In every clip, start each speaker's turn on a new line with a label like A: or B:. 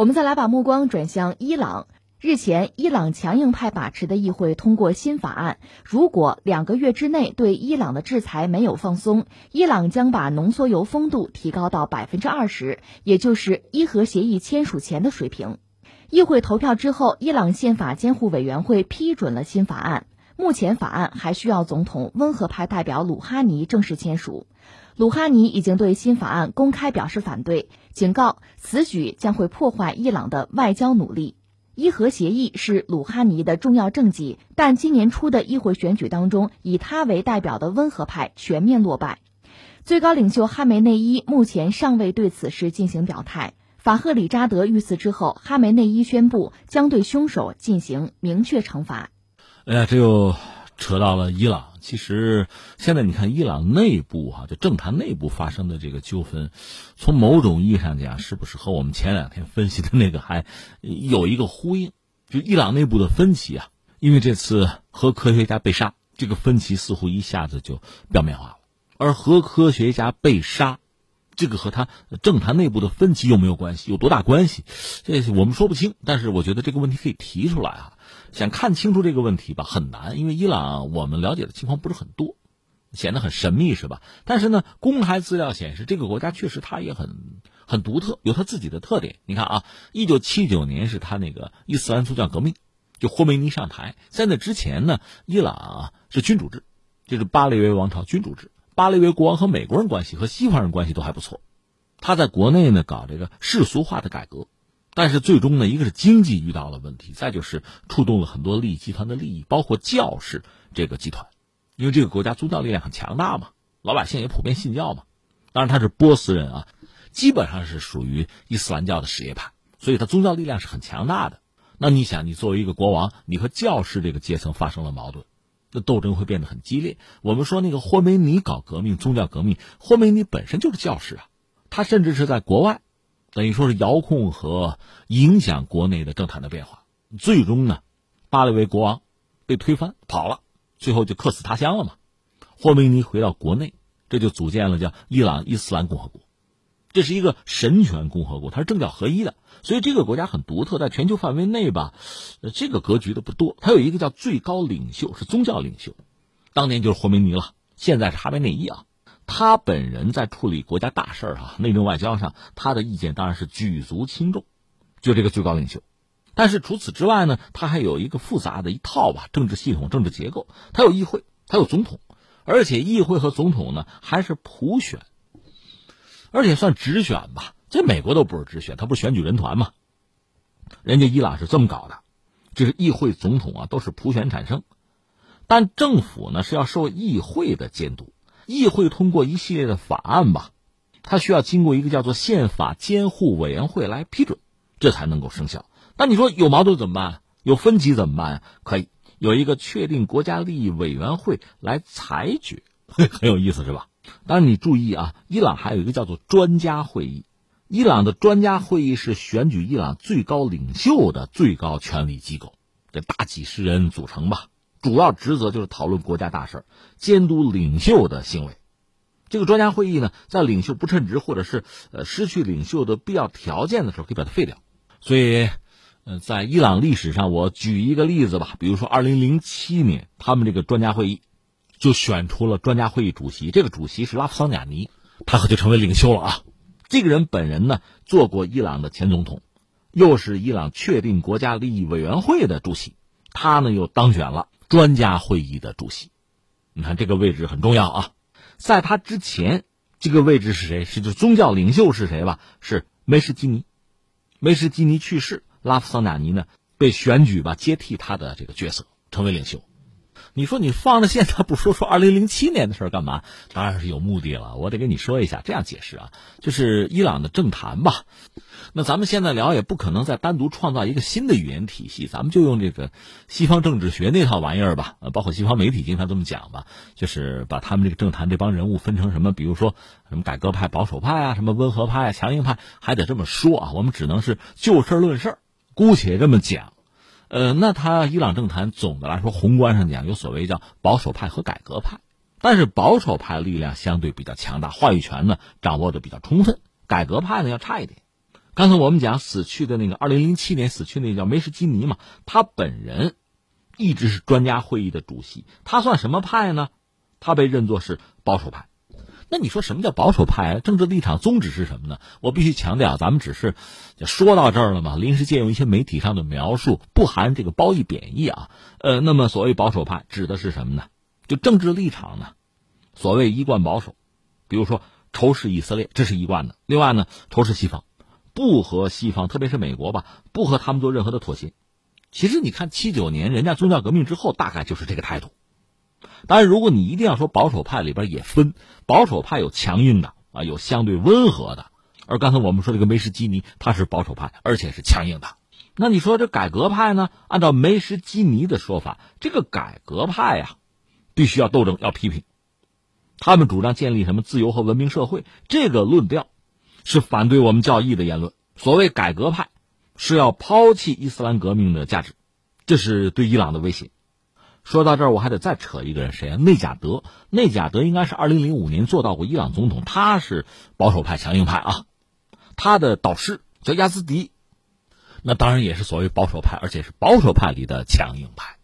A: 我们再来把目光转向伊朗。日前，伊朗强硬派把持的议会通过新法案，如果两个月之内对伊朗的制裁没有放松，伊朗将把浓缩铀丰度提高到百分之二十，也就是伊核协议签署前的水平。议会投票之后，伊朗宪法监护委员会批准了新法案。目前，法案还需要总统温和派代表鲁哈尼正式签署。鲁哈尼已经对新法案公开表示反对，警告此举将会破坏伊朗的外交努力。伊核协议是鲁哈尼的重要政绩，但今年初的议会选举当中，以他为代表的温和派全面落败。最高领袖哈梅内伊目前尚未对此事进行表态。法赫里扎德遇刺之后，哈梅内伊宣布将对凶手进行明确惩罚。
B: 哎呀，这又扯到了伊朗。其实现在你看，伊朗内部哈，就政坛内部发生的这个纠纷，从某种意义上讲，是不是和我们前两天分析的那个还有一个呼应？就伊朗内部的分歧啊，因为这次核科学家被杀，这个分歧似乎一下子就表面化了。而核科学家被杀，这个和他政坛内部的分歧有没有关系？有多大关系？这我们说不清。但是我觉得这个问题可以提出来啊。想看清楚这个问题吧，很难，因为伊朗我们了解的情况不是很多，显得很神秘，是吧？但是呢，公开资料显示，这个国家确实它也很很独特，有它自己的特点。你看啊，一九七九年是他那个伊斯兰宗教革命，就霍梅尼上台，在那之前呢，伊朗啊是君主制，就是巴列维王朝君主制。巴列维国王和美国人关系和西方人关系都还不错，他在国内呢搞这个世俗化的改革。但是最终呢，一个是经济遇到了问题，再就是触动了很多利益集团的利益，包括教士这个集团，因为这个国家宗教力量很强大嘛，老百姓也普遍信教嘛。当然他是波斯人啊，基本上是属于伊斯兰教的什叶派，所以他宗教力量是很强大的。那你想，你作为一个国王，你和教士这个阶层发生了矛盾，那斗争会变得很激烈。我们说那个霍梅尼搞革命，宗教革命，霍梅尼本身就是教士啊，他甚至是在国外。等于说是遥控和影响国内的政坛的变化，最终呢，巴列维国王被推翻跑了，最后就客死他乡了嘛。霍梅尼回到国内，这就组建了叫伊朗伊斯兰共和国，这是一个神权共和国，它是政教合一的，所以这个国家很独特，在全球范围内吧，这个格局的不多。它有一个叫最高领袖，是宗教领袖，当年就是霍梅尼了，现在是哈梅内伊啊。他本人在处理国家大事儿啊，内政外交上，他的意见当然是举足轻重，就这个最高领袖。但是除此之外呢，他还有一个复杂的一套吧，政治系统、政治结构。他有议会，他有总统，而且议会和总统呢还是普选，而且算直选吧。这美国都不是直选，他不是选举人团吗？人家伊朗是这么搞的，就是议会、总统啊都是普选产生，但政府呢是要受议会的监督。议会通过一系列的法案吧，它需要经过一个叫做宪法监护委员会来批准，这才能够生效。那你说有矛盾怎么办？有分歧怎么办？可以有一个确定国家利益委员会来裁决，很有意思是吧？当然你注意啊，伊朗还有一个叫做专家会议，伊朗的专家会议是选举伊朗最高领袖的最高权力机构，这大几十人组成吧。主要职责就是讨论国家大事，监督领袖的行为。这个专家会议呢，在领袖不称职或者是呃失去领袖的必要条件的时候，可以把它废掉。所以，呃，在伊朗历史上，我举一个例子吧，比如说二零零七年，他们这个专家会议就选出了专家会议主席，这个主席是拉夫桑贾尼，他可就成为领袖了啊。这个人本人呢，做过伊朗的前总统，又是伊朗确定国家利益委员会的主席，他呢又当选了。专家会议的主席，你看这个位置很重要啊。在他之前，这个位置是谁？是就宗教领袖是谁吧？是梅什基尼。梅什基尼去世，拉夫桑贾尼呢被选举吧接替他的这个角色，成为领袖。你说你放着现在不说说二零零七年的事儿干嘛？当然是有目的了。我得跟你说一下，这样解释啊，就是伊朗的政坛吧。那咱们现在聊也不可能再单独创造一个新的语言体系，咱们就用这个西方政治学那套玩意儿吧。呃，包括西方媒体经常这么讲吧，就是把他们这个政坛这帮人物分成什么，比如说什么改革派、保守派啊，什么温和派、啊强硬派，还得这么说啊。我们只能是就事论事，姑且这么讲。呃，那他伊朗政坛总的来说，宏观上讲有所谓叫保守派和改革派，但是保守派力量相对比较强大，话语权呢掌握的比较充分，改革派呢要差一点。刚才我们讲死去的那个二零零七年死去那个叫梅什基尼嘛，他本人一直是专家会议的主席，他算什么派呢？他被认作是保守派。那你说什么叫保守派？政治立场宗旨是什么呢？我必须强调，咱们只是说到这儿了嘛，临时借用一些媒体上的描述，不含这个褒义贬义啊。呃，那么所谓保守派指的是什么呢？就政治立场呢？所谓一贯保守，比如说仇视以色列，这是一贯的；另外呢，仇视西方，不和西方，特别是美国吧，不和他们做任何的妥协。其实你看七九年人家宗教革命之后，大概就是这个态度。当然，如果你一定要说保守派里边也分，保守派有强硬的啊，有相对温和的。而刚才我们说这个梅什基尼，他是保守派，而且是强硬的。那你说这改革派呢？按照梅什基尼的说法，这个改革派呀，必须要斗争，要批评。他们主张建立什么自由和文明社会？这个论调是反对我们教义的言论。所谓改革派，是要抛弃伊斯兰革命的价值，这是对伊朗的威胁。说到这儿，我还得再扯一个人，谁啊？内贾德。内贾德应该是二零零五年做到过伊朗总统，他是保守派、强硬派啊。他的导师叫亚兹迪，那当然也是所谓保守派，而且是保守派里的强硬派。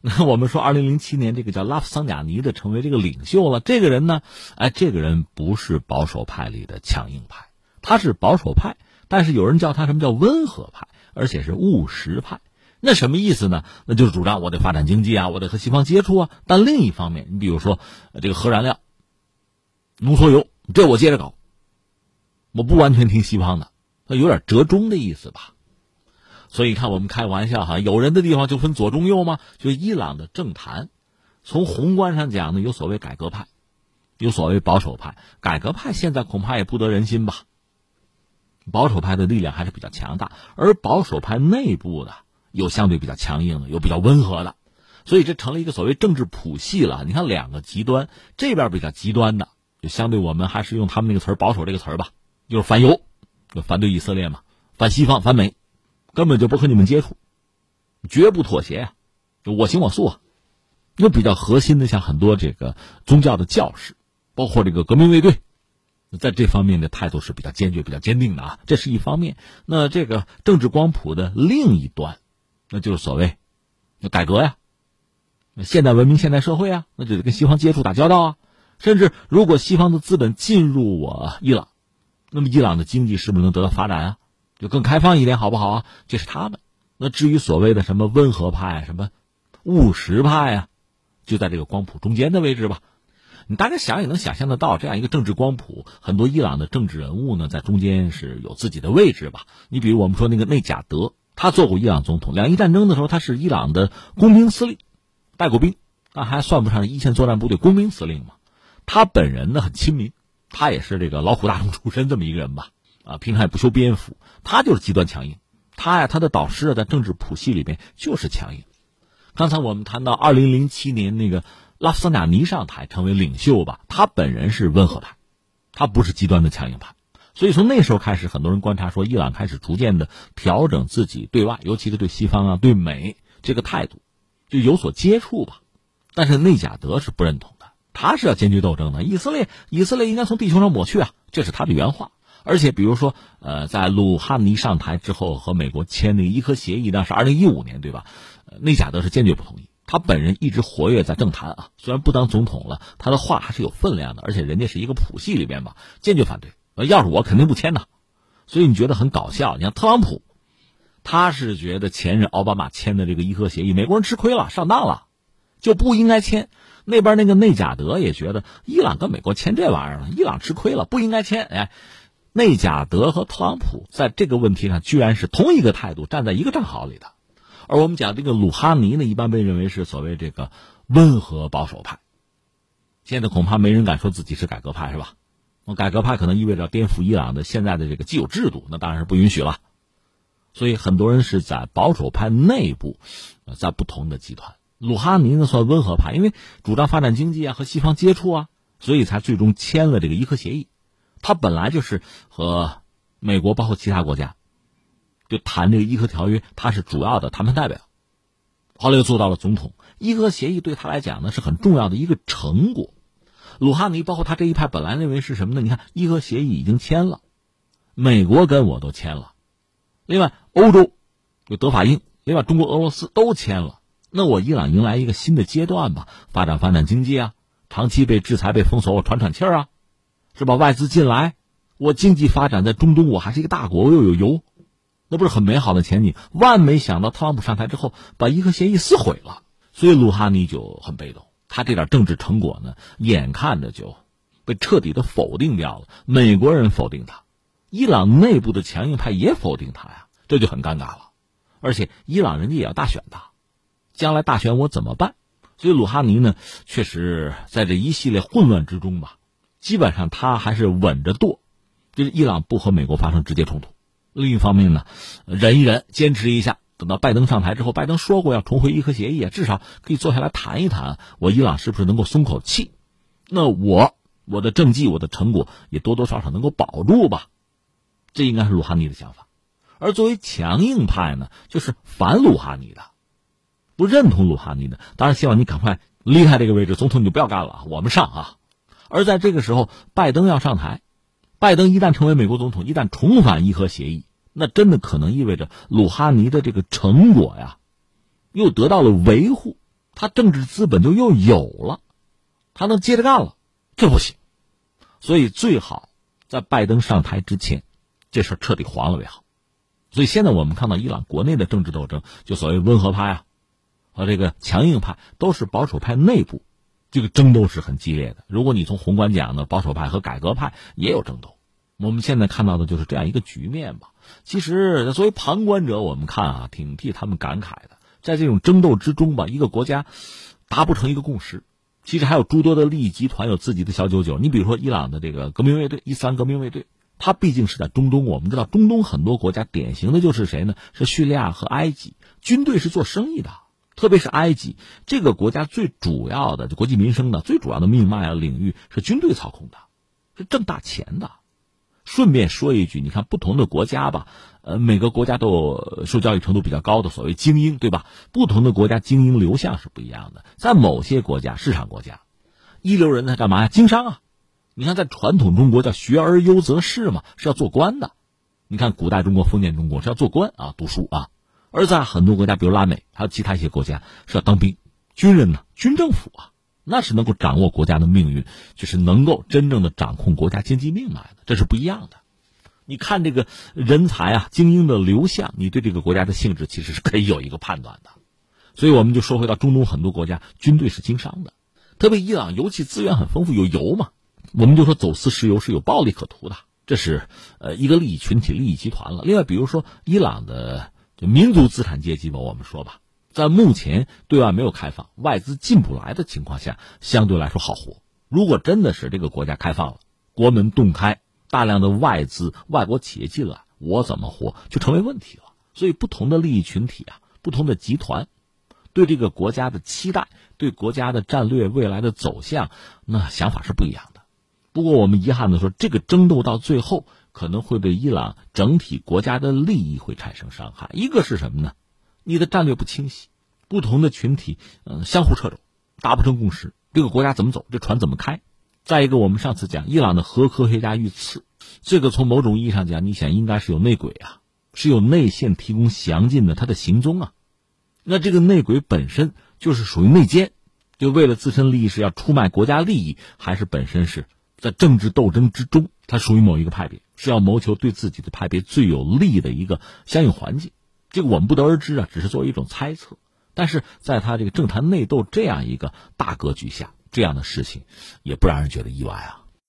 B: 那我们说，二零零七年这个叫拉夫桑贾尼的成为这个领袖了。这个人呢，哎，这个人不是保守派里的强硬派，他是保守派，但是有人叫他什么叫温和派，而且是务实派。那什么意思呢？那就是主张我得发展经济啊，我得和西方接触啊。但另一方面，你比如说这个核燃料、浓缩铀，这我接着搞，我不完全听西方的，那有点折中的意思吧。所以看我们开玩笑哈，有人的地方就分左中右吗？就伊朗的政坛，从宏观上讲呢，有所谓改革派，有所谓保守派。改革派现在恐怕也不得人心吧。保守派的力量还是比较强大，而保守派内部的。有相对比较强硬的，有比较温和的，所以这成了一个所谓政治谱系了。你看两个极端，这边比较极端的，就相对我们还是用他们那个词儿“保守”这个词儿吧，就是反犹，就反对以色列嘛，反西方，反美，根本就不和你们接触，绝不妥协，就我行我素啊。那比较核心的，像很多这个宗教的教士，包括这个革命卫队，在这方面的态度是比较坚决、比较坚定的啊。这是一方面。那这个政治光谱的另一端。那就是所谓，改革呀，现代文明、现代社会啊，那就得跟西方接触、打交道啊。甚至如果西方的资本进入我伊朗，那么伊朗的经济是不是能得到发展啊？就更开放一点，好不好啊？这是他们。那至于所谓的什么温和派、什么务实派啊，就在这个光谱中间的位置吧。你大概想也能想象得到，这样一个政治光谱，很多伊朗的政治人物呢，在中间是有自己的位置吧。你比如我们说那个内贾德。他做过伊朗总统，两伊战争的时候，他是伊朗的工兵司令，带过兵，那还算不上一线作战部队工兵司令嘛。他本人呢很亲民，他也是这个劳苦大众出身这么一个人吧，啊，平常也不修边幅，他就是极端强硬。他呀，他的导师在政治谱系里面就是强硬。刚才我们谈到二零零七年那个拉夫桑贾尼上台成为领袖吧，他本人是温和派，他不是极端的强硬派。所以从那时候开始，很多人观察说，伊朗开始逐渐的调整自己对外，尤其是对西方啊、对美这个态度，就有所接触吧。但是内贾德是不认同的，他是要坚决斗争的。以色列，以色列应该从地球上抹去啊，这是他的原话。而且，比如说，呃，在鲁哈尼上台之后，和美国签那个伊核协议，那是二零一五年，对吧？内贾德是坚决不同意。他本人一直活跃在政坛啊，虽然不当总统了，他的话还是有分量的。而且人家是一个谱系里边吧，坚决反对。要是我肯定不签呐，所以你觉得很搞笑。你像特朗普，他是觉得前任奥巴马签的这个伊核协议，美国人吃亏了，上当了，就不应该签。那边那个内贾德也觉得伊朗跟美国签这玩意儿了，伊朗吃亏了，不应该签。哎，内贾德和特朗普在这个问题上居然是同一个态度，站在一个战壕里的。而我们讲这个鲁哈尼呢，一般被认为是所谓这个温和保守派，现在恐怕没人敢说自己是改革派，是吧？改革派可能意味着颠覆伊朗的现在的这个既有制度，那当然是不允许了。所以很多人是在保守派内部，在不同的集团。鲁哈尼呢算温和派，因为主张发展经济啊，和西方接触啊，所以才最终签了这个伊核协议。他本来就是和美国包括其他国家就谈这个伊核条约，他是主要的谈判代表。后来又做到了总统，伊核协议对他来讲呢是很重要的一个成果。鲁哈尼包括他这一派本来认为是什么呢？你看伊核协议已经签了，美国跟我都签了，另外欧洲有德法英，另外中国、俄罗斯都签了。那我伊朗迎来一个新的阶段吧，发展发展经济啊，长期被制裁被封锁，我喘喘气儿啊，是吧？外资进来，我经济发展在中东，我还是一个大国，我又有油，那不是很美好的前景？万没想到特朗普上台之后，把伊核协议撕毁了，所以鲁哈尼就很被动，他这点政治成果呢，眼看着就被彻底的否定掉了。美国人否定他，伊朗内部的强硬派也否定他呀，这就很尴尬了。而且伊朗人家也要大选的。将来大选我怎么办？所以鲁哈尼呢，确实在这一系列混乱之中吧，基本上他还是稳着舵，就是伊朗不和美国发生直接冲突。另一方面呢，忍一忍，坚持一下，等到拜登上台之后，拜登说过要重回伊核协议，至少可以坐下来谈一谈，我伊朗是不是能够松口气？那我我的政绩、我的成果也多多少少能够保住吧？这应该是鲁哈尼的想法。而作为强硬派呢，就是反鲁哈尼的。不认同鲁哈尼的，当然希望你赶快离开这个位置，总统你就不要干了，我们上啊！而在这个时候，拜登要上台，拜登一旦成为美国总统，一旦重返伊核协议，那真的可能意味着鲁哈尼的这个成果呀，又得到了维护，他政治资本就又有了，他能接着干了，这不行，所以最好在拜登上台之前，这事彻底黄了为好。所以现在我们看到伊朗国内的政治斗争，就所谓温和派啊。和这个强硬派都是保守派内部，这个争斗是很激烈的。如果你从宏观讲呢，保守派和改革派也有争斗。我们现在看到的就是这样一个局面吧。其实作为旁观者，我们看啊，挺替他们感慨的。在这种争斗之中吧，一个国家达不成一个共识，其实还有诸多的利益集团有自己的小九九。你比如说伊朗的这个革命卫队，伊斯兰革命卫队，它毕竟是在中东。我们知道中东很多国家典型的就是谁呢？是叙利亚和埃及，军队是做生意的。特别是埃及这个国家最主要的国计民生的最主要的命脉啊领域是军队操控的，是挣大钱的。顺便说一句，你看不同的国家吧，呃，每个国家都有受教育程度比较高的所谓精英，对吧？不同的国家精英流向是不一样的。在某些国家，市场国家，一流人才干嘛呀？经商啊！你看，在传统中国叫学而优则仕嘛，是要做官的。你看古代中国封建中国是要做官啊，读书啊。而在很多国家，比如拉美，还有其他一些国家，是要当兵，军人呢，军政府啊，那是能够掌握国家的命运，就是能够真正的掌控国家经济命脉的，这是不一样的。你看这个人才啊，精英的流向，你对这个国家的性质其实是可以有一个判断的。所以我们就说回到中东很多国家，军队是经商的，特别伊朗油气资源很丰富，有油嘛，我们就说走私石油是有暴利可图的，这是呃一个利益群体、利益集团了。另外，比如说伊朗的。民族资产阶级吧，我们说吧，在目前对外没有开放、外资进不来的情况下，相对来说好活。如果真的是这个国家开放了，国门洞开，大量的外资、外国企业进来，我怎么活就成为问题了。所以，不同的利益群体啊，不同的集团，对这个国家的期待、对国家的战略未来的走向，那想法是不一样的。不过，我们遗憾的说，这个争斗到最后。可能会对伊朗整体国家的利益会产生伤害。一个是什么呢？你的战略不清晰，不同的群体嗯相互掣肘，达不成共识，这个国家怎么走，这船怎么开？再一个，我们上次讲伊朗的核科学家遇刺，这个从某种意义上讲，你想应该是有内鬼啊，是有内线提供详尽的他的行踪啊。那这个内鬼本身就是属于内奸，就为了自身利益是要出卖国家利益，还是本身是在政治斗争之中，他属于某一个派别？是要谋求对自己的派别最有利的一个相应环境，这个我们不得而知啊，只是作为一种猜测。但是在他这个政坛内斗这样一个大格局下，这样的事情也不让人觉得意外啊。